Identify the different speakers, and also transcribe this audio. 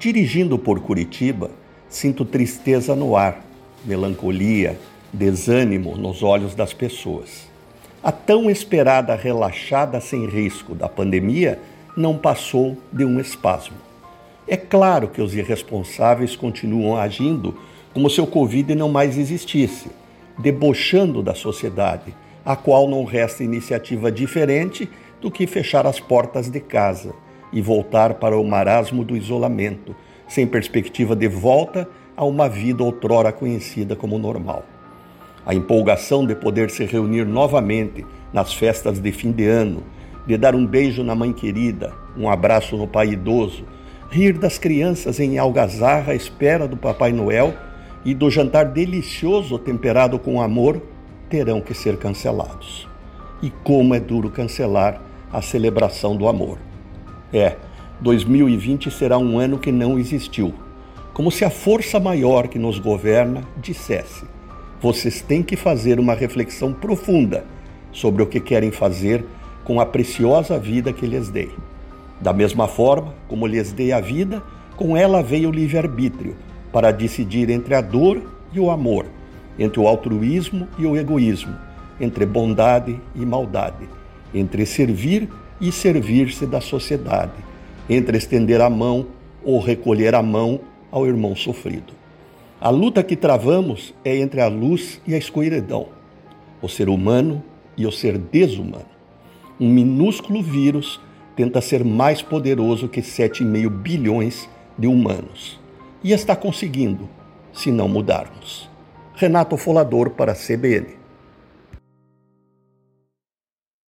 Speaker 1: Dirigindo por Curitiba, sinto tristeza no ar, melancolia, desânimo nos olhos das pessoas. A tão esperada relaxada sem risco da pandemia não passou de um espasmo. É claro que os irresponsáveis continuam agindo como se o Covid não mais existisse, debochando da sociedade, a qual não resta iniciativa diferente do que fechar as portas de casa e voltar para o marasmo do isolamento, sem perspectiva de volta a uma vida outrora conhecida como normal. A empolgação de poder se reunir novamente nas festas de fim de ano, de dar um beijo na mãe querida, um abraço no pai idoso, rir das crianças em algazarra à espera do Papai Noel e do jantar delicioso temperado com amor, terão que ser cancelados. E como é duro cancelar a celebração do amor. É, 2020 será um ano que não existiu. Como se a força maior que nos governa dissesse: vocês têm que fazer uma reflexão profunda sobre o que querem fazer com a preciosa vida que lhes dei. Da mesma forma como lhes dei a vida, com ela veio o livre-arbítrio para decidir entre a dor e o amor, entre o altruísmo e o egoísmo, entre bondade e maldade, entre servir e servir-se da sociedade, entre estender a mão ou recolher a mão ao irmão sofrido. A luta que travamos é entre a luz e a escuridão, o ser humano e o ser desumano. Um minúsculo vírus tenta ser mais poderoso que 7,5 bilhões de humanos. E está conseguindo, se não mudarmos. Renato Folador para a CBN.